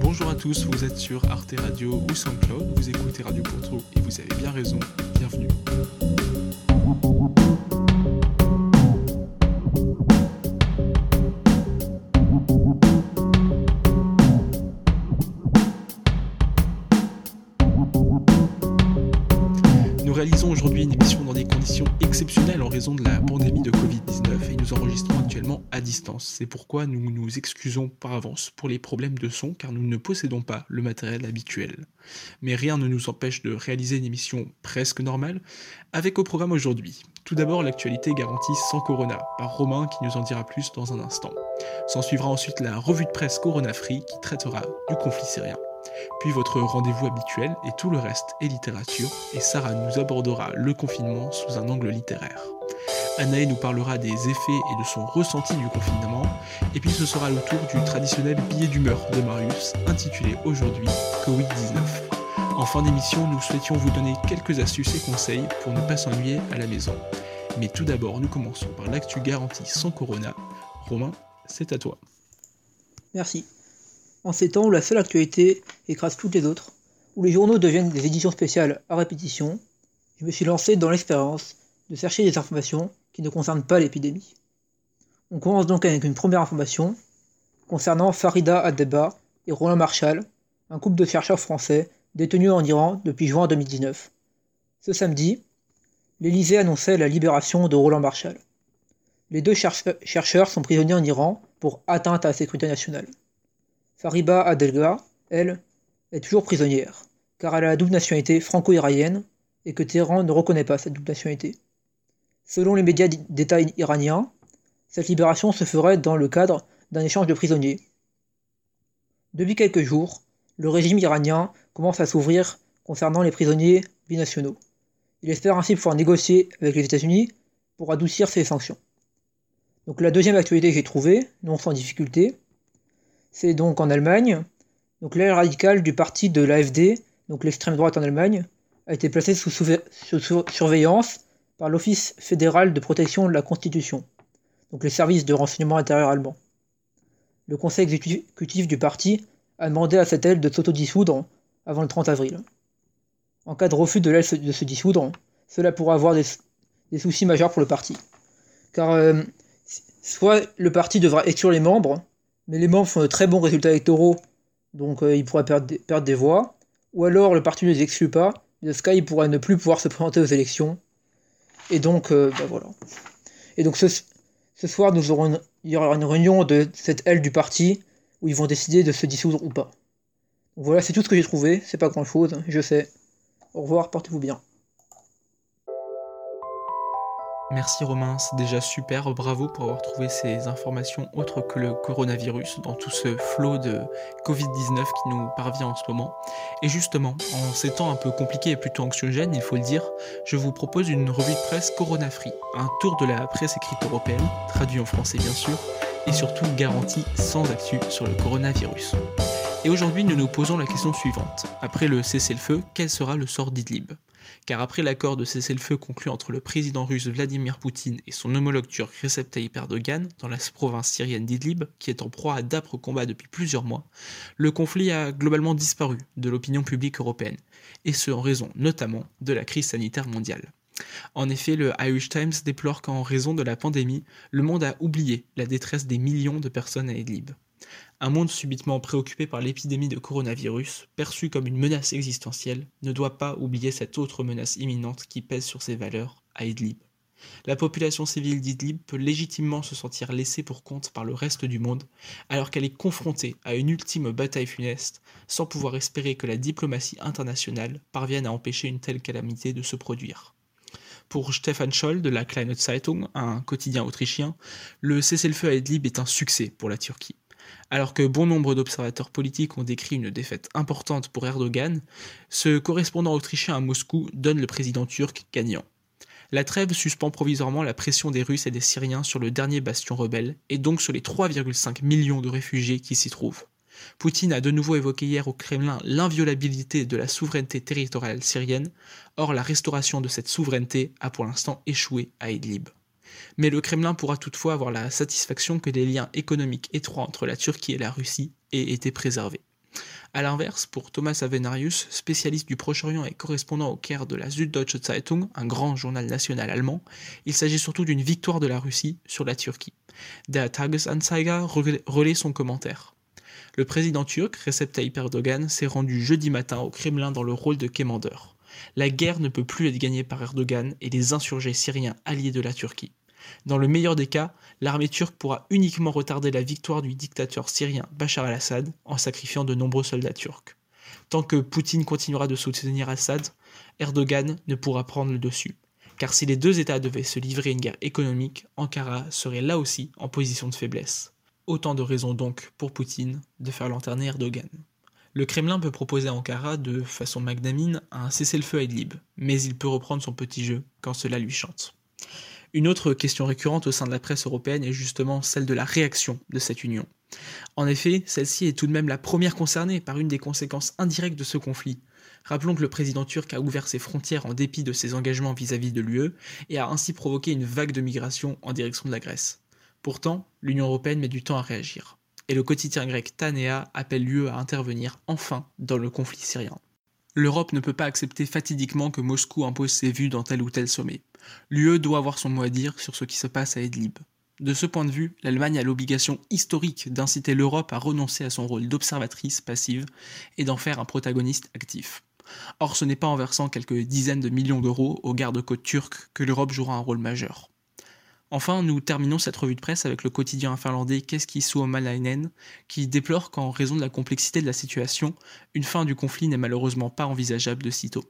Bonjour à tous, vous êtes sur Arte Radio ou SoundCloud, vous écoutez Radio Pourtour et vous avez bien raison, bienvenue. C'est pourquoi nous nous excusons par avance pour les problèmes de son car nous ne possédons pas le matériel habituel. Mais rien ne nous empêche de réaliser une émission presque normale avec au programme aujourd'hui. Tout d'abord l'actualité garantie sans Corona par Romain qui nous en dira plus dans un instant. S'en suivra ensuite la revue de presse Corona Free qui traitera du conflit syrien puis votre rendez-vous habituel et tout le reste est littérature, et Sarah nous abordera le confinement sous un angle littéraire. Anaë nous parlera des effets et de son ressenti du confinement, et puis ce sera le tour du traditionnel billet d'humeur de Marius, intitulé aujourd'hui Covid-19. En fin d'émission, nous souhaitions vous donner quelques astuces et conseils pour ne pas s'ennuyer à la maison. Mais tout d'abord, nous commençons par l'actu garantie sans corona. Romain, c'est à toi. Merci. En ces temps où la seule actualité écrase toutes les autres, où les journaux deviennent des éditions spéciales à répétition, je me suis lancé dans l'expérience de chercher des informations qui ne concernent pas l'épidémie. On commence donc avec une première information concernant Farida Adeba et Roland Marshall, un couple de chercheurs français détenus en Iran depuis juin 2019. Ce samedi, l'Élysée annonçait la libération de Roland Marshall. Les deux chercheurs sont prisonniers en Iran pour atteinte à la sécurité nationale. Fariba Adelga, elle, est toujours prisonnière, car elle a la double nationalité franco-iranienne et que Téhéran ne reconnaît pas cette double nationalité. Selon les médias d'État iraniens, cette libération se ferait dans le cadre d'un échange de prisonniers. Depuis quelques jours, le régime iranien commence à s'ouvrir concernant les prisonniers binationaux. Il espère ainsi pouvoir négocier avec les États-Unis pour adoucir ces sanctions. Donc la deuxième actualité que j'ai trouvée, non sans difficulté, c'est donc en Allemagne. Donc l'aile radicale du parti de l'AFD, donc l'extrême droite en Allemagne, a été placée sous, surveillance par l'Office fédéral de protection de la Constitution, donc les services de renseignement intérieur allemand. Le conseil exécutif du parti a demandé à cette aile de s'autodissoudre avant le 30 avril. En cas de refus de l'aile de se dissoudre, cela pourrait avoir des, soucis majeurs pour le parti. Car euh, soit le parti devra exclure les membres, mais les membres font de très bons résultats électoraux, donc euh, ils pourraient perdre des, voix, ou alors le parti ne les exclut pas, mais dans ce cas, il pourrait ne plus pouvoir se présenter aux élections. Et donc, euh, bah, voilà. Et donc ce, soir, nous aurons il y aura une réunion de cette aile du parti où ils vont décider de se dissoudre ou pas. Voilà, c'est tout ce que j'ai trouvé, c'est pas grand chose, je sais. Au revoir, portez-vous bien. Merci Romain, c'est déjà super, bravo pour avoir trouvé ces informations autres que le coronavirus dans tout ce flot de Covid-19 qui nous parvient en ce moment. Et justement, en ces temps un peu compliqués et plutôt anxiogènes, il faut le dire, je vous propose une revue de presse Corona Free, un tour de la presse écrite européenne, traduit en français bien sûr, et surtout garanti sans actu sur le coronavirus. Et aujourd'hui, nous nous posons la question suivante. Après le cessez-le-feu, quel sera le sort d'Idlib? Car après l'accord de cessez-le-feu conclu entre le président russe Vladimir Poutine et son homologue turc Recep Tayyip Erdogan dans la province syrienne d'Idlib, qui est en proie à d'âpres combats depuis plusieurs mois, le conflit a globalement disparu de l'opinion publique européenne, et ce en raison notamment de la crise sanitaire mondiale. En effet, le Irish Times déplore qu'en raison de la pandémie, le monde a oublié la détresse des millions de personnes à Idlib. Un monde subitement préoccupé par l'épidémie de coronavirus, perçu comme une menace existentielle, ne doit pas oublier cette autre menace imminente qui pèse sur ses valeurs à Idlib. La population civile d'Idlib peut légitimement se sentir laissée pour compte par le reste du monde, alors qu'elle est confrontée à une ultime bataille funeste, sans pouvoir espérer que la diplomatie internationale parvienne à empêcher une telle calamité de se produire. Pour Stefan Scholl de la Kleine Zeitung, un quotidien autrichien, le cessez-le-feu à Idlib est un succès pour la Turquie. Alors que bon nombre d'observateurs politiques ont décrit une défaite importante pour Erdogan, ce correspondant autrichien à Moscou donne le président turc gagnant. La trêve suspend provisoirement la pression des Russes et des Syriens sur le dernier bastion rebelle, et donc sur les 3,5 millions de réfugiés qui s'y trouvent. Poutine a de nouveau évoqué hier au Kremlin l'inviolabilité de la souveraineté territoriale syrienne, or la restauration de cette souveraineté a pour l'instant échoué à Idlib. Mais le Kremlin pourra toutefois avoir la satisfaction que des liens économiques étroits entre la Turquie et la Russie aient été préservés. A l'inverse, pour Thomas Avenarius, spécialiste du Proche-Orient et correspondant au Caire de la Süddeutsche Zeitung, un grand journal national allemand, il s'agit surtout d'une victoire de la Russie sur la Turquie. Der Tagesanzeiger relaie son commentaire. Le président turc, Recep Tayyip Erdogan, s'est rendu jeudi matin au Kremlin dans le rôle de quémandeur. La guerre ne peut plus être gagnée par Erdogan et les insurgés syriens alliés de la Turquie. Dans le meilleur des cas, l'armée turque pourra uniquement retarder la victoire du dictateur syrien Bachar al-Assad en sacrifiant de nombreux soldats turcs. Tant que Poutine continuera de soutenir Assad, Erdogan ne pourra prendre le dessus. Car si les deux États devaient se livrer une guerre économique, Ankara serait là aussi en position de faiblesse. Autant de raisons donc pour Poutine de faire lanterner Erdogan. Le Kremlin peut proposer à Ankara de façon magnanime un cessez-le-feu à Idlib, mais il peut reprendre son petit jeu quand cela lui chante. Une autre question récurrente au sein de la presse européenne est justement celle de la réaction de cette union. En effet, celle-ci est tout de même la première concernée par une des conséquences indirectes de ce conflit. Rappelons que le président turc a ouvert ses frontières en dépit de ses engagements vis-à-vis de l'UE et a ainsi provoqué une vague de migration en direction de la Grèce. Pourtant, l'Union européenne met du temps à réagir. Et le quotidien grec Tanea appelle l'UE à intervenir enfin dans le conflit syrien. L'Europe ne peut pas accepter fatidiquement que Moscou impose ses vues dans tel ou tel sommet. L'UE doit avoir son mot à dire sur ce qui se passe à Idlib. De ce point de vue, l'Allemagne a l'obligation historique d'inciter l'Europe à renoncer à son rôle d'observatrice passive et d'en faire un protagoniste actif. Or, ce n'est pas en versant quelques dizaines de millions d'euros aux gardes-côtes turcs que l'Europe jouera un rôle majeur. Enfin, nous terminons cette revue de presse avec le quotidien finlandais Keski Suomalainen, qui déplore qu'en raison de la complexité de la situation, une fin du conflit n'est malheureusement pas envisageable de sitôt.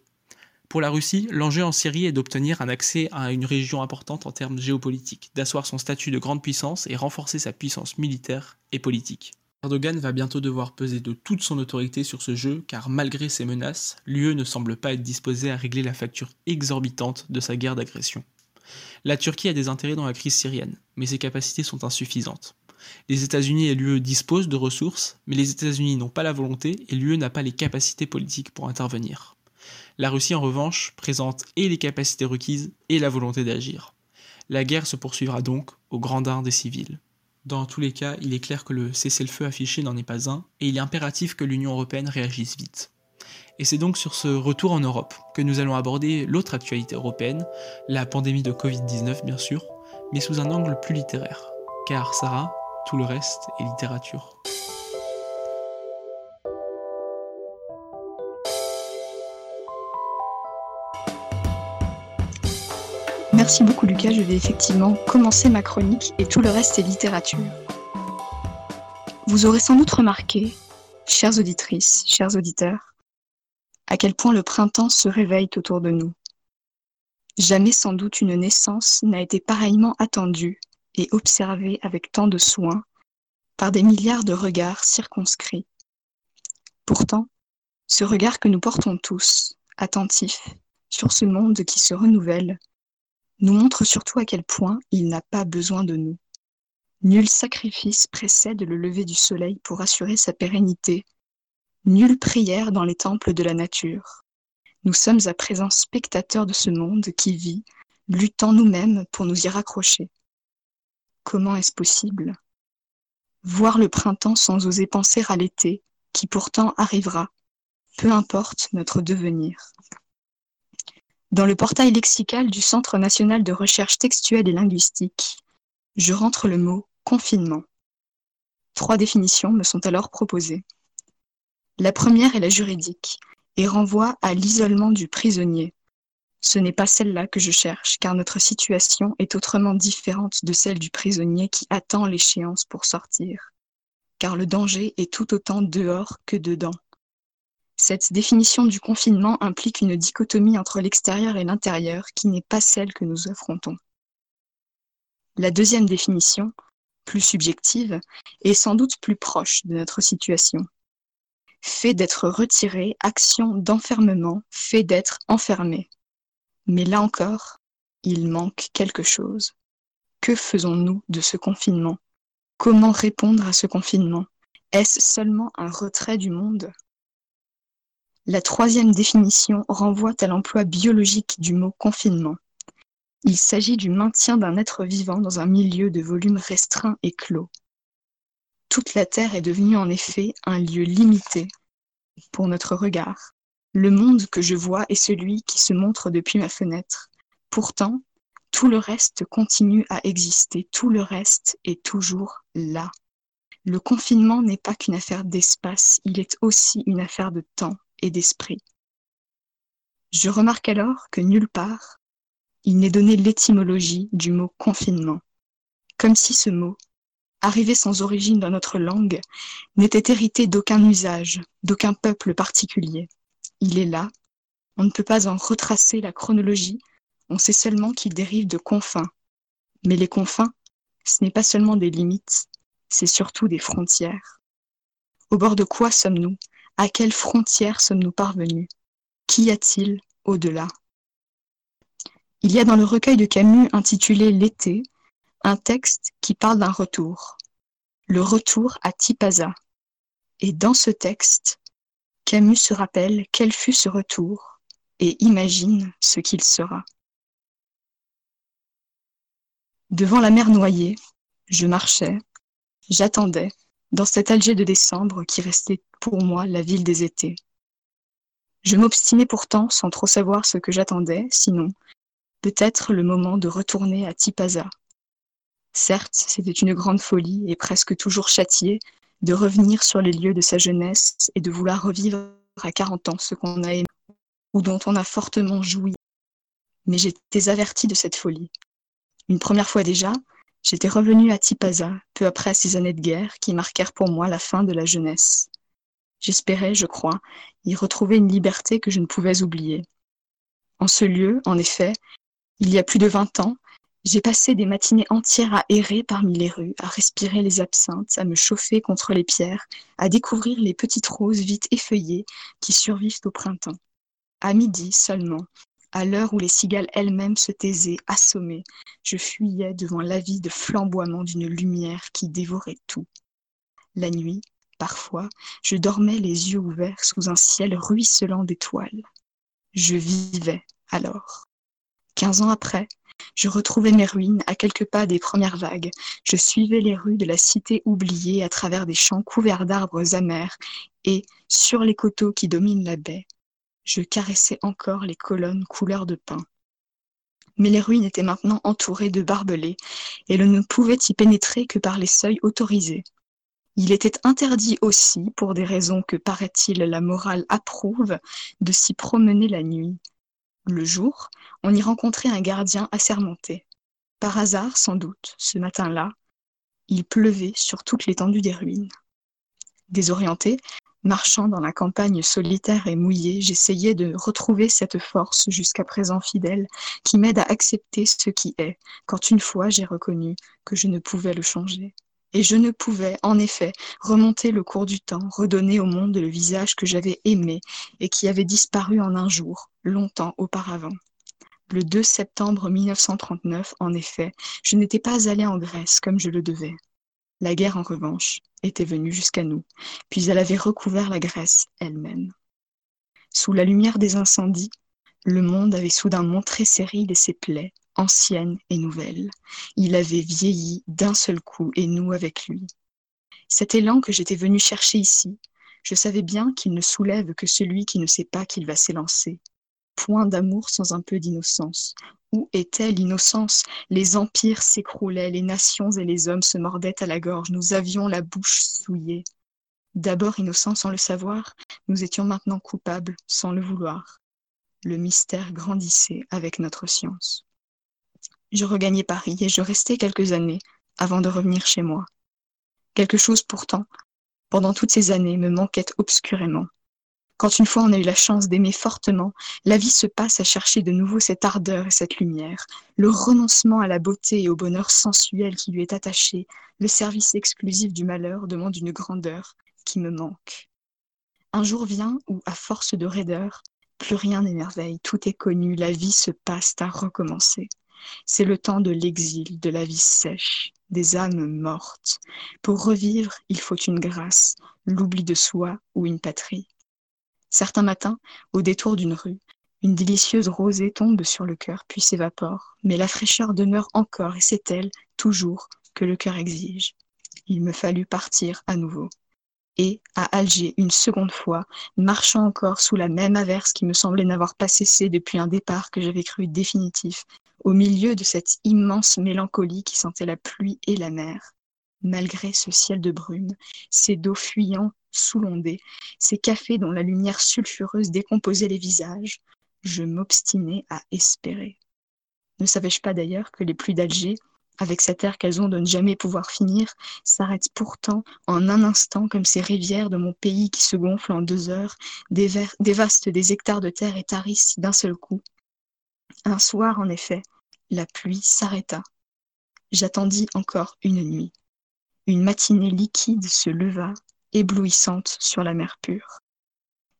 Pour la Russie, l'enjeu en Syrie est d'obtenir un accès à une région importante en termes géopolitiques, d'asseoir son statut de grande puissance et renforcer sa puissance militaire et politique. Erdogan va bientôt devoir peser de toute son autorité sur ce jeu car malgré ses menaces, l'UE ne semble pas être disposée à régler la facture exorbitante de sa guerre d'agression. La Turquie a des intérêts dans la crise syrienne, mais ses capacités sont insuffisantes. Les États-Unis et l'UE disposent de ressources, mais les États-Unis n'ont pas la volonté et l'UE n'a pas les capacités politiques pour intervenir. La Russie, en revanche, présente et les capacités requises et la volonté d'agir. La guerre se poursuivra donc au grandin des civils. Dans tous les cas, il est clair que le cessez-le-feu affiché n'en est pas un, et il est impératif que l'Union européenne réagisse vite. Et c'est donc sur ce retour en Europe que nous allons aborder l'autre actualité européenne, la pandémie de Covid-19 bien sûr, mais sous un angle plus littéraire. Car Sarah, tout le reste est littérature. Merci beaucoup Lucas, je vais effectivement commencer ma chronique et tout le reste est littérature. Vous aurez sans doute remarqué, chères auditrices, chers auditeurs, à quel point le printemps se réveille autour de nous. Jamais sans doute une naissance n'a été pareillement attendue et observée avec tant de soin par des milliards de regards circonscrits. Pourtant, ce regard que nous portons tous, attentifs, sur ce monde qui se renouvelle, nous montre surtout à quel point il n'a pas besoin de nous. Nul sacrifice précède le lever du soleil pour assurer sa pérennité Nulle prière dans les temples de la nature. Nous sommes à présent spectateurs de ce monde qui vit, luttant nous-mêmes pour nous y raccrocher. Comment est-ce possible? Voir le printemps sans oser penser à l'été, qui pourtant arrivera, peu importe notre devenir. Dans le portail lexical du Centre national de recherche textuelle et linguistique, je rentre le mot confinement. Trois définitions me sont alors proposées. La première est la juridique et renvoie à l'isolement du prisonnier. Ce n'est pas celle-là que je cherche, car notre situation est autrement différente de celle du prisonnier qui attend l'échéance pour sortir. Car le danger est tout autant dehors que dedans. Cette définition du confinement implique une dichotomie entre l'extérieur et l'intérieur qui n'est pas celle que nous affrontons. La deuxième définition, plus subjective, est sans doute plus proche de notre situation fait d'être retiré, action d'enfermement, fait d'être enfermé. Mais là encore, il manque quelque chose. Que faisons-nous de ce confinement? Comment répondre à ce confinement? Est-ce seulement un retrait du monde? La troisième définition renvoie à l'emploi biologique du mot confinement. Il s'agit du maintien d'un être vivant dans un milieu de volume restreint et clos. Toute la Terre est devenue en effet un lieu limité pour notre regard. Le monde que je vois est celui qui se montre depuis ma fenêtre. Pourtant, tout le reste continue à exister, tout le reste est toujours là. Le confinement n'est pas qu'une affaire d'espace, il est aussi une affaire de temps et d'esprit. Je remarque alors que nulle part, il n'est donné l'étymologie du mot confinement, comme si ce mot, arrivé sans origine dans notre langue, n'était hérité d'aucun usage, d'aucun peuple particulier. Il est là, on ne peut pas en retracer la chronologie, on sait seulement qu'il dérive de confins. Mais les confins, ce n'est pas seulement des limites, c'est surtout des frontières. Au bord de quoi sommes-nous? À quelles frontières sommes-nous parvenus? Qu'y a-t-il au-delà? Il y a dans le recueil de Camus intitulé L'été un texte qui parle d'un retour, le retour à Tipaza. Et dans ce texte, Camus se rappelle quel fut ce retour et imagine ce qu'il sera. Devant la mer noyée, je marchais, J'attendais, dans cet Alger de décembre qui restait pour moi la ville des étés. Je m'obstinais pourtant sans trop savoir ce que j'attendais, sinon peut-être le moment de retourner à Tipaza. Certes, c'était une grande folie et presque toujours châtiée de revenir sur les lieux de sa jeunesse et de vouloir revivre à 40 ans ce qu'on a aimé ou dont on a fortement joui. Mais j'étais avertie de cette folie. Une première fois déjà, J'étais revenu à Tipaza, peu après ces années de guerre qui marquèrent pour moi la fin de la jeunesse. J'espérais, je crois, y retrouver une liberté que je ne pouvais oublier. En ce lieu, en effet, il y a plus de vingt ans, j'ai passé des matinées entières à errer parmi les rues, à respirer les absinthes, à me chauffer contre les pierres, à découvrir les petites roses vite effeuillées qui survivent au printemps. À midi seulement, à l'heure où les cigales elles-mêmes se taisaient, assommées, je fuyais devant l'avide flamboiement d'une lumière qui dévorait tout. La nuit, parfois, je dormais les yeux ouverts sous un ciel ruisselant d'étoiles. Je vivais alors. Quinze ans après, je retrouvais mes ruines à quelques pas des premières vagues. Je suivais les rues de la cité oubliée à travers des champs couverts d'arbres amers et, sur les coteaux qui dominent la baie, je caressais encore les colonnes couleur de pain. Mais les ruines étaient maintenant entourées de barbelés, et l'on ne pouvait y pénétrer que par les seuils autorisés. Il était interdit aussi, pour des raisons que, paraît-il, la morale approuve, de s'y promener la nuit. Le jour, on y rencontrait un gardien assermenté. Par hasard, sans doute, ce matin-là, il pleuvait sur toute l'étendue des ruines. Désorienté, Marchant dans la campagne solitaire et mouillée, j'essayais de retrouver cette force jusqu'à présent fidèle qui m'aide à accepter ce qui est, quand une fois j'ai reconnu que je ne pouvais le changer. Et je ne pouvais, en effet, remonter le cours du temps, redonner au monde le visage que j'avais aimé et qui avait disparu en un jour, longtemps auparavant. Le 2 septembre 1939, en effet, je n'étais pas allé en Grèce comme je le devais. La guerre, en revanche, était venue jusqu'à nous, puis elle avait recouvert la Grèce elle-même. Sous la lumière des incendies, le monde avait soudain montré ses rides et ses plaies, anciennes et nouvelles. Il avait vieilli d'un seul coup, et nous avec lui. Cet élan que j'étais venu chercher ici, je savais bien qu'il ne soulève que celui qui ne sait pas qu'il va s'élancer. Point d'amour sans un peu d'innocence, où était l'innocence? Les empires s'écroulaient, les nations et les hommes se mordaient à la gorge, nous avions la bouche souillée. D'abord innocents sans le savoir, nous étions maintenant coupables sans le vouloir. Le mystère grandissait avec notre science. Je regagnai Paris et je restai quelques années avant de revenir chez moi. Quelque chose pourtant, pendant toutes ces années, me manquait obscurément. Quand une fois on a eu la chance d'aimer fortement, la vie se passe à chercher de nouveau cette ardeur et cette lumière, le renoncement à la beauté et au bonheur sensuel qui lui est attaché, le service exclusif du malheur demande une grandeur qui me manque. Un jour vient où, à force de raideur, plus rien n'émerveille, tout est connu, la vie se passe à recommencer. C'est le temps de l'exil, de la vie sèche, des âmes mortes. Pour revivre, il faut une grâce, l'oubli de soi ou une patrie. Certains matins, au détour d'une rue, une délicieuse rosée tombe sur le cœur puis s'évapore, mais la fraîcheur demeure encore et c'est elle, toujours, que le cœur exige. Il me fallut partir à nouveau. Et, à Alger, une seconde fois, marchant encore sous la même averse qui me semblait n'avoir pas cessé depuis un départ que j'avais cru définitif, au milieu de cette immense mélancolie qui sentait la pluie et la mer, malgré ce ciel de brume, ces dos fuyants sous l'ondée, ces cafés dont la lumière sulfureuse décomposait les visages, je m'obstinai à espérer. Ne savais-je pas d'ailleurs que les pluies d'Alger, avec cet air qu'elles ont de ne jamais pouvoir finir, s'arrêtent pourtant en un instant comme ces rivières de mon pays qui se gonflent en deux heures, dévastent des hectares de terre et tarissent d'un seul coup. Un soir, en effet, la pluie s'arrêta. J'attendis encore une nuit. Une matinée liquide se leva, éblouissante sur la mer pure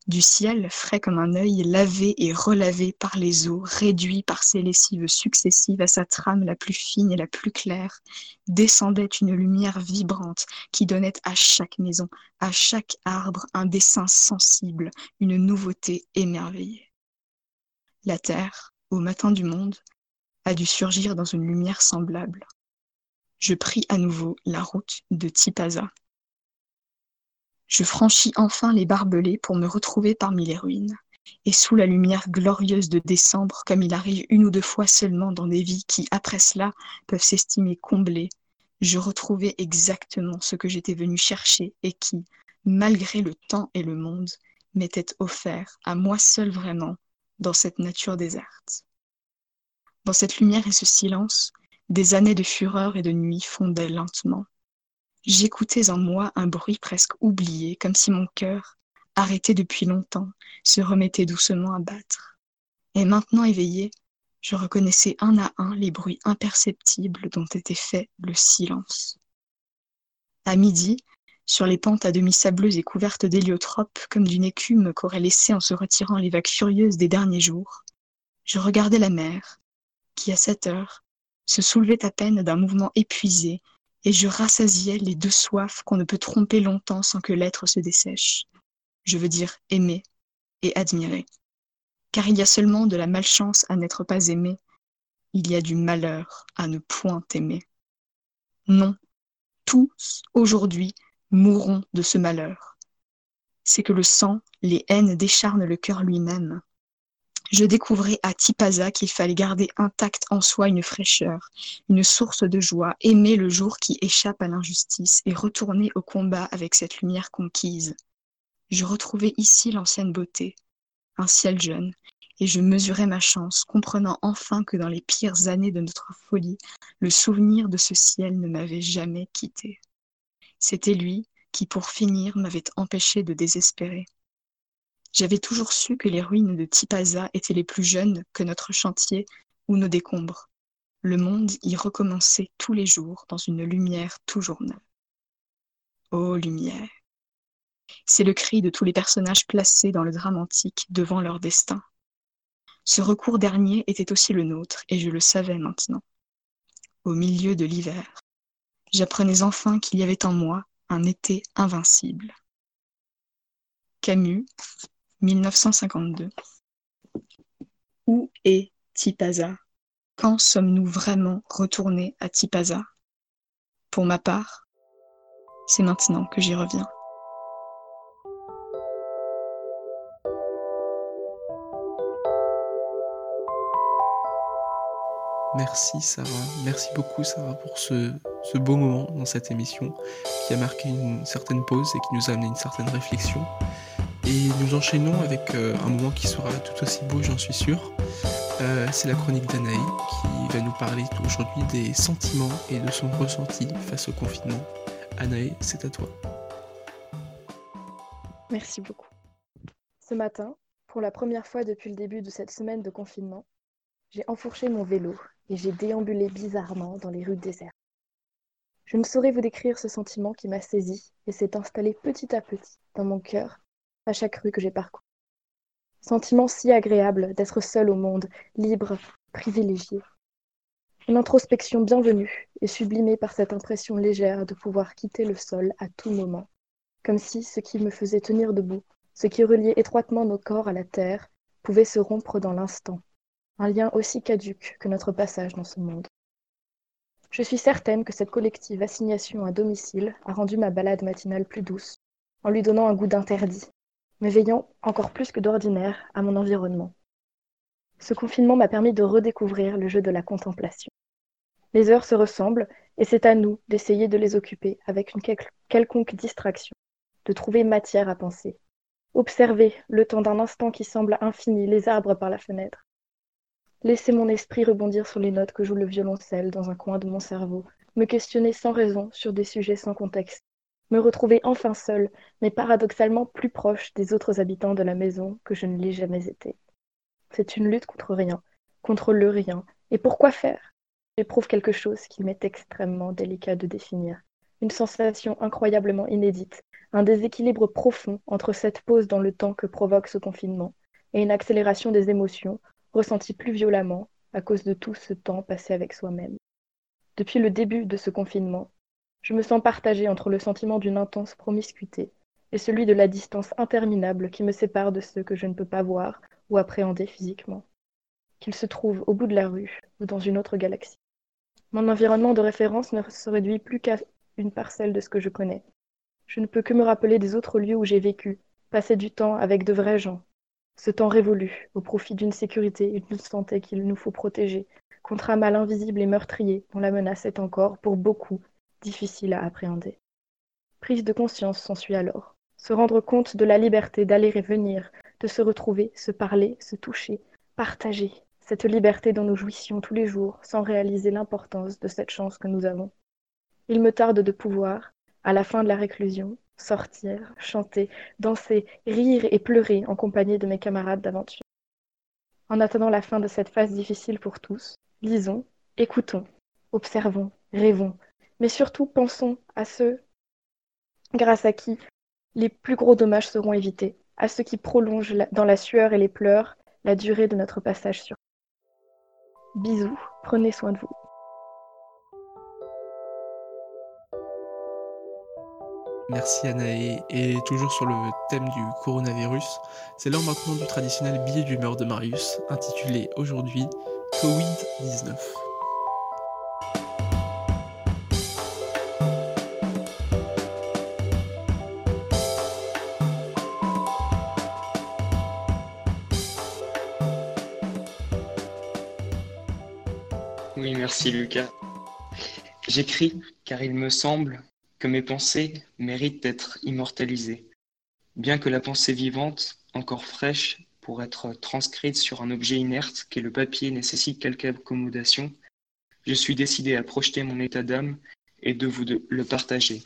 du ciel, frais comme un œil, lavé et relavé par les eaux, réduit par ses lessives successives à sa trame la plus fine et la plus claire, descendait une lumière vibrante qui donnait à chaque maison, à chaque arbre un dessin sensible, une nouveauté émerveillée. La terre, au matin du monde, a dû surgir dans une lumière semblable. Je pris à nouveau la route de Tipaza. Je franchis enfin les barbelés pour me retrouver parmi les ruines. Et sous la lumière glorieuse de décembre, comme il arrive une ou deux fois seulement dans des vies qui, après cela, peuvent s'estimer comblées, je retrouvai exactement ce que j'étais venu chercher et qui, malgré le temps et le monde, m'était offert à moi seul vraiment dans cette nature déserte. Dans cette lumière et ce silence, des années de fureur et de nuit fondaient lentement. J'écoutais en moi un bruit presque oublié, comme si mon cœur, arrêté depuis longtemps, se remettait doucement à battre. Et maintenant éveillé, je reconnaissais un à un les bruits imperceptibles dont était fait le silence. À midi, sur les pentes à demi sableuses et couvertes d'héliotropes, comme d'une écume qu'auraient laissé en se retirant les vagues furieuses des derniers jours, je regardais la mer, qui à cette heure se soulevait à peine d'un mouvement épuisé et je rassasiais les deux soifs qu'on ne peut tromper longtemps sans que l'être se dessèche. Je veux dire aimer et admirer. Car il y a seulement de la malchance à n'être pas aimé, il y a du malheur à ne point aimer. Non, tous, aujourd'hui, mourront de ce malheur. C'est que le sang, les haines décharnent le cœur lui-même, je découvrais à Tipaza qu'il fallait garder intacte en soi une fraîcheur, une source de joie, aimer le jour qui échappe à l'injustice et retourner au combat avec cette lumière conquise. Je retrouvais ici l'ancienne beauté, un ciel jeune, et je mesurais ma chance, comprenant enfin que dans les pires années de notre folie, le souvenir de ce ciel ne m'avait jamais quitté. C'était lui qui, pour finir, m'avait empêché de désespérer. J'avais toujours su que les ruines de Tipaza étaient les plus jeunes que notre chantier ou nos décombres. Le monde y recommençait tous les jours dans une lumière toujours neuve. Ô lumière C'est le cri de tous les personnages placés dans le drame antique devant leur destin. Ce recours dernier était aussi le nôtre, et je le savais maintenant. Au milieu de l'hiver, j'apprenais enfin qu'il y avait en moi un été invincible. Camus, 1952. Où est Tipaza? Quand sommes-nous vraiment retournés à Tipaza? Pour ma part, c'est maintenant que j'y reviens. Merci Sarah, merci beaucoup Sarah pour ce, ce, beau moment dans cette émission qui a marqué une certaine pause et qui nous a amené une certaine réflexion. Et nous enchaînons avec euh, un moment qui sera tout aussi beau, j'en suis sûr. Euh, c'est la chronique d'Anaï qui va nous parler aujourd'hui des sentiments et de son ressenti face au confinement. Anaï, c'est à toi. Merci beaucoup. Ce matin, pour la première fois depuis le début de cette semaine de confinement, j'ai enfourché mon vélo et j'ai déambulé bizarrement dans les rues désertes. Je ne saurais vous décrire ce sentiment qui m'a saisi et s'est installé petit à petit dans mon cœur à chaque rue que j'ai parcourue. Sentiment si agréable d'être seul au monde, libre, privilégié. Une introspection bienvenue et sublimée par cette impression légère de pouvoir quitter le sol à tout moment, comme si ce qui me faisait tenir debout, ce qui reliait étroitement nos corps à la terre, pouvait se rompre dans l'instant, un lien aussi caduque que notre passage dans ce monde. Je suis certaine que cette collective assignation à domicile a rendu ma balade matinale plus douce, en lui donnant un goût d'interdit, m'éveillant encore plus que d'ordinaire à mon environnement. Ce confinement m'a permis de redécouvrir le jeu de la contemplation. Les heures se ressemblent et c'est à nous d'essayer de les occuper avec une quelconque distraction, de trouver matière à penser. Observer, le temps d'un instant qui semble infini, les arbres par la fenêtre. Laisser mon esprit rebondir sur les notes que joue le violoncelle dans un coin de mon cerveau, me questionner sans raison sur des sujets sans contexte, me retrouver enfin seule, mais paradoxalement plus proche des autres habitants de la maison que je ne l'ai jamais été. C'est une lutte contre rien, contre le rien. Et pourquoi faire? J'éprouve quelque chose qui m'est extrêmement délicat de définir. Une sensation incroyablement inédite, un déséquilibre profond entre cette pause dans le temps que provoque ce confinement et une accélération des émotions ressenties plus violemment à cause de tout ce temps passé avec soi-même. Depuis le début de ce confinement, je me sens partagée entre le sentiment d'une intense promiscuité et celui de la distance interminable qui me sépare de ceux que je ne peux pas voir ou appréhender physiquement, qu'ils se trouvent au bout de la rue ou dans une autre galaxie. Mon environnement de référence ne se réduit plus qu'à une parcelle de ce que je connais. Je ne peux que me rappeler des autres lieux où j'ai vécu, passer du temps avec de vrais gens. Ce temps révolu, au profit d'une sécurité et d'une santé qu'il nous faut protéger, contre un mal invisible et meurtrier dont la menace est encore, pour beaucoup, difficile à appréhender. Prise de conscience s'ensuit alors. Se rendre compte de la liberté d'aller et venir, de se retrouver, se parler, se toucher, partager. Cette liberté dont nous jouissions tous les jours sans réaliser l'importance de cette chance que nous avons. Il me tarde de pouvoir, à la fin de la réclusion, sortir, chanter, danser, rire et pleurer en compagnie de mes camarades d'aventure. En attendant la fin de cette phase difficile pour tous, lisons, écoutons, observons, rêvons, mais surtout pensons à ceux grâce à qui les plus gros dommages seront évités, à ceux qui prolongent dans la sueur et les pleurs la durée de notre passage sur. Bisous, prenez soin de vous. Merci Anaé. Et toujours sur le thème du coronavirus, c'est l'heure maintenant du traditionnel billet d'humeur de Marius, intitulé aujourd'hui Covid-19. Merci Lucas. J'écris car il me semble que mes pensées méritent d'être immortalisées. Bien que la pensée vivante, encore fraîche, pour être transcrite sur un objet inerte qu'est le papier nécessite quelque accommodation, je suis décidé à projeter mon état d'âme et de vous le partager.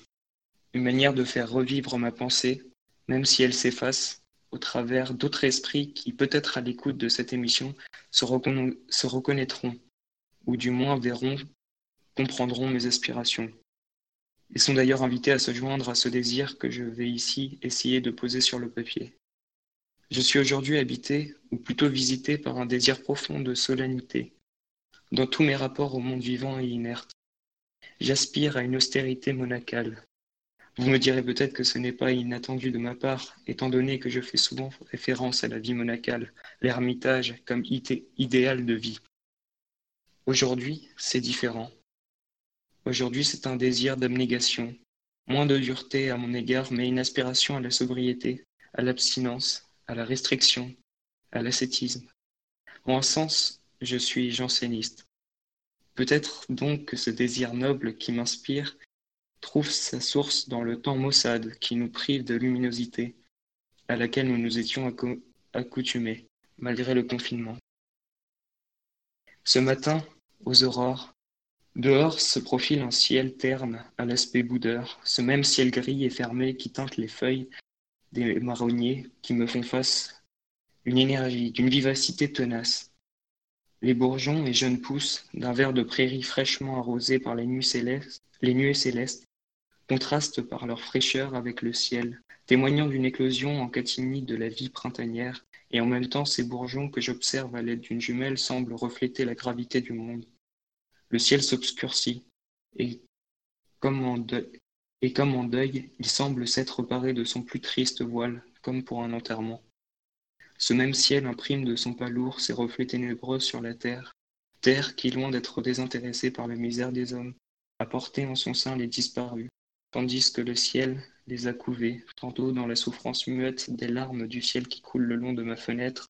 Une manière de faire revivre ma pensée, même si elle s'efface, au travers d'autres esprits qui, peut-être à l'écoute de cette émission, se, se reconnaîtront ou du moins verront, comprendront mes aspirations. Ils sont d'ailleurs invités à se joindre à ce désir que je vais ici essayer de poser sur le papier. Je suis aujourd'hui habité, ou plutôt visité par un désir profond de solennité, dans tous mes rapports au monde vivant et inerte. J'aspire à une austérité monacale. Vous me direz peut-être que ce n'est pas inattendu de ma part, étant donné que je fais souvent référence à la vie monacale, l'ermitage comme idéal de vie. Aujourd'hui, c'est différent. Aujourd'hui, c'est un désir d'abnégation, moins de dureté à mon égard, mais une aspiration à la sobriété, à l'abstinence, à la restriction, à l'ascétisme. En un sens, je suis janséniste. Peut-être donc que ce désir noble qui m'inspire trouve sa source dans le temps maussade qui nous prive de luminosité, à laquelle nous nous étions accoutumés, malgré le confinement. Ce matin, aux aurores. Dehors se profile un ciel terne à l'aspect boudeur, ce même ciel gris et fermé qui teinte les feuilles des marronniers qui me font face. Une énergie, d'une vivacité tenace. Les bourgeons et jeunes pousses d'un verre de prairie fraîchement arrosé par les nuées célestes, célestes contrastent par leur fraîcheur avec le ciel, témoignant d'une éclosion en catimini de la vie printanière et en même temps ces bourgeons que j'observe à l'aide d'une jumelle semblent refléter la gravité du monde. le ciel s'obscurcit, et comme en deuil, il semble s'être paré de son plus triste voile, comme pour un enterrement. Ce même ciel imprime de son pas lourd ses reflets ténébreux sur la terre, terre qui, loin d'être désintéressée par la misère des hommes, a porté en son sein les disparus, tandis que le ciel les a couvés, tantôt dans la souffrance muette des larmes du ciel qui coule le long de ma fenêtre,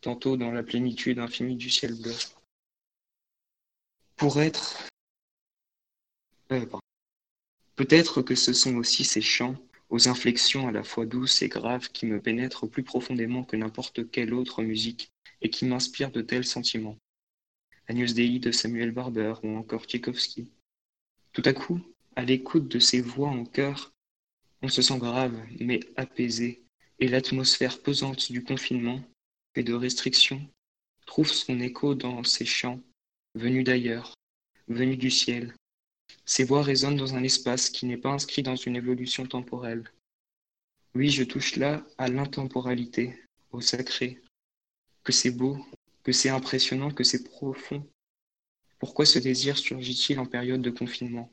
tantôt dans la plénitude infinie du ciel bleu. Pour être... Euh, Peut-être que ce sont aussi ces chants, aux inflexions à la fois douces et graves, qui me pénètrent plus profondément que n'importe quelle autre musique et qui m'inspirent de tels sentiments. Agnès Dei de Samuel Barber ou encore Tchaïkovski. Tout à coup, à l'écoute de ces voix en chœur, on se sent grave mais apaisé, et l'atmosphère pesante du confinement et de restrictions trouve son écho dans ces chants venus d'ailleurs, venus du ciel, ces voix résonnent dans un espace qui n'est pas inscrit dans une évolution temporelle. Oui, je touche là à l'intemporalité, au sacré. Que c'est beau, que c'est impressionnant, que c'est profond. Pourquoi ce désir surgit-il en période de confinement?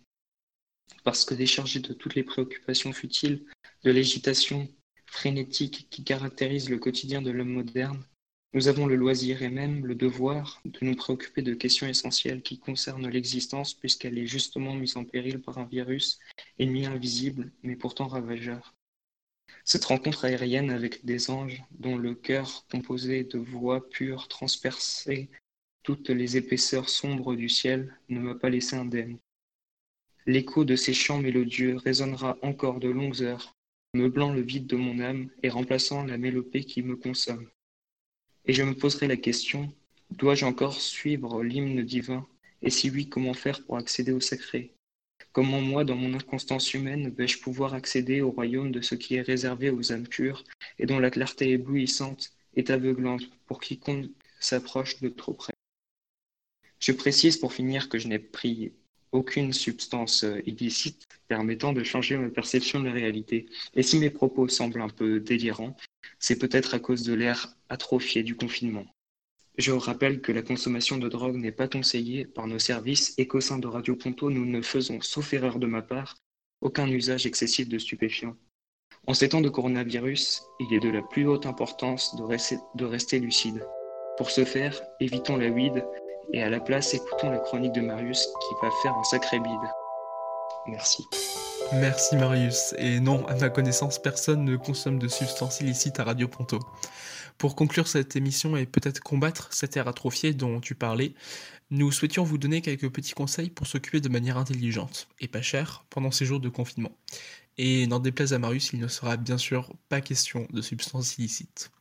Parce que déchargé de toutes les préoccupations futiles, de l'agitation frénétique qui caractérise le quotidien de l'homme moderne, nous avons le loisir et même le devoir de nous préoccuper de questions essentielles qui concernent l'existence puisqu'elle est justement mise en péril par un virus, ennemi invisible mais pourtant ravageur. Cette rencontre aérienne avec des anges dont le cœur composé de voix pures transperçait toutes les épaisseurs sombres du ciel ne m'a pas laissé indemne. L'écho de ces chants mélodieux résonnera encore de longues heures, meublant le vide de mon âme et remplaçant la mélopée qui me consomme. Et je me poserai la question, dois-je encore suivre l'hymne divin? Et si oui, comment faire pour accéder au sacré? Comment moi, dans mon inconstance humaine, vais-je pouvoir accéder au royaume de ce qui est réservé aux âmes pures et dont la clarté éblouissante est aveuglante pour quiconque s'approche de trop près? Je précise pour finir que je n'ai pris aucune substance illicite permettant de changer ma perception de la réalité. Et si mes propos semblent un peu délirants, c'est peut-être à cause de l'air atrophié du confinement. Je rappelle que la consommation de drogue n'est pas conseillée par nos services et qu'au sein de Radio Ponto, nous ne faisons, sauf erreur de ma part, aucun usage excessif de stupéfiants. En ces temps de coronavirus, il est de la plus haute importance de rester lucide. Pour ce faire, évitons la weed et à la place écoutons la chronique de Marius qui va faire un sacré bide. Merci. Merci Marius. Et non, à ma connaissance, personne ne consomme de substances illicites à Radio Ponto. Pour conclure cette émission et peut-être combattre cet air atrophié dont tu parlais, nous souhaitions vous donner quelques petits conseils pour s'occuper de manière intelligente et pas cher pendant ces jours de confinement. Et n'en déplaise à Marius, il ne sera bien sûr pas question de substances illicites.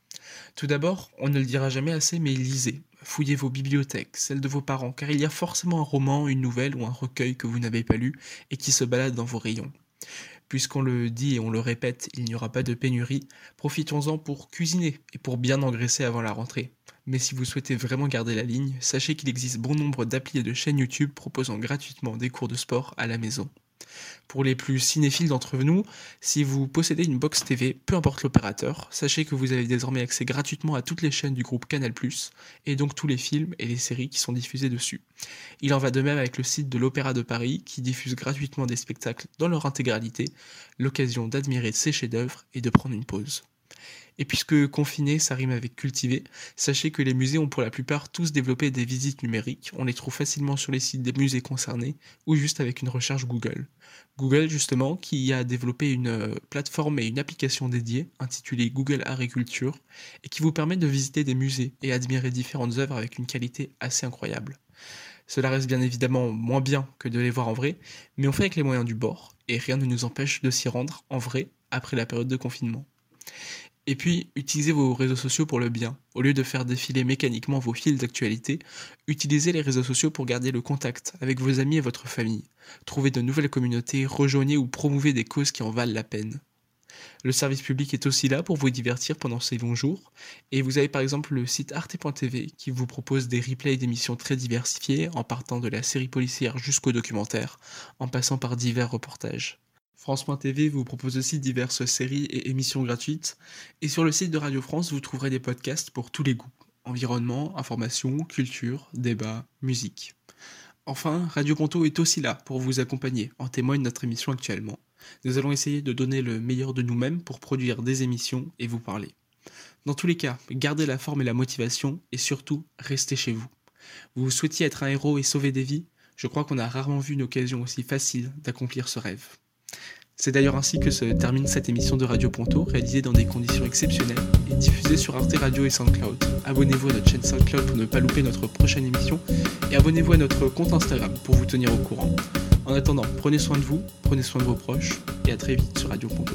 Tout d'abord, on ne le dira jamais assez, mais lisez. Fouillez vos bibliothèques, celles de vos parents, car il y a forcément un roman, une nouvelle ou un recueil que vous n'avez pas lu et qui se balade dans vos rayons. Puisqu'on le dit et on le répète, il n'y aura pas de pénurie, profitons-en pour cuisiner et pour bien engraisser avant la rentrée. Mais si vous souhaitez vraiment garder la ligne, sachez qu'il existe bon nombre d'applis et de chaînes YouTube proposant gratuitement des cours de sport à la maison. Pour les plus cinéphiles d'entre nous, si vous possédez une box TV, peu importe l'opérateur, sachez que vous avez désormais accès gratuitement à toutes les chaînes du groupe Canal+, et donc tous les films et les séries qui sont diffusés dessus. Il en va de même avec le site de l'Opéra de Paris, qui diffuse gratuitement des spectacles dans leur intégralité, l'occasion d'admirer ses chefs-d'œuvre et de prendre une pause. Et puisque confiné, ça rime avec cultiver, sachez que les musées ont pour la plupart tous développé des visites numériques. On les trouve facilement sur les sites des musées concernés ou juste avec une recherche Google. Google, justement, qui a développé une euh, plateforme et une application dédiée intitulée Google Agriculture et qui vous permet de visiter des musées et admirer différentes œuvres avec une qualité assez incroyable. Cela reste bien évidemment moins bien que de les voir en vrai, mais on fait avec les moyens du bord et rien ne nous empêche de s'y rendre en vrai après la période de confinement. Et puis, utilisez vos réseaux sociaux pour le bien. Au lieu de faire défiler mécaniquement vos fils d'actualité, utilisez les réseaux sociaux pour garder le contact avec vos amis et votre famille. Trouvez de nouvelles communautés, rejoignez ou promouvez des causes qui en valent la peine. Le service public est aussi là pour vous divertir pendant ces longs jours, et vous avez par exemple le site arte.tv qui vous propose des replays d'émissions très diversifiées en partant de la série policière jusqu'au documentaire, en passant par divers reportages. France.tv vous propose aussi diverses séries et émissions gratuites. Et sur le site de Radio France, vous trouverez des podcasts pour tous les goûts. Environnement, information, culture, débat, musique. Enfin, Radio Ponto est aussi là pour vous accompagner, en témoigne notre émission actuellement. Nous allons essayer de donner le meilleur de nous-mêmes pour produire des émissions et vous parler. Dans tous les cas, gardez la forme et la motivation et surtout, restez chez vous. Vous souhaitiez être un héros et sauver des vies? Je crois qu'on a rarement vu une occasion aussi facile d'accomplir ce rêve. C'est d'ailleurs ainsi que se termine cette émission de Radio Ponto, réalisée dans des conditions exceptionnelles et diffusée sur Arte Radio et SoundCloud. Abonnez-vous à notre chaîne SoundCloud pour ne pas louper notre prochaine émission et abonnez-vous à notre compte Instagram pour vous tenir au courant. En attendant, prenez soin de vous, prenez soin de vos proches et à très vite sur Radio Ponto.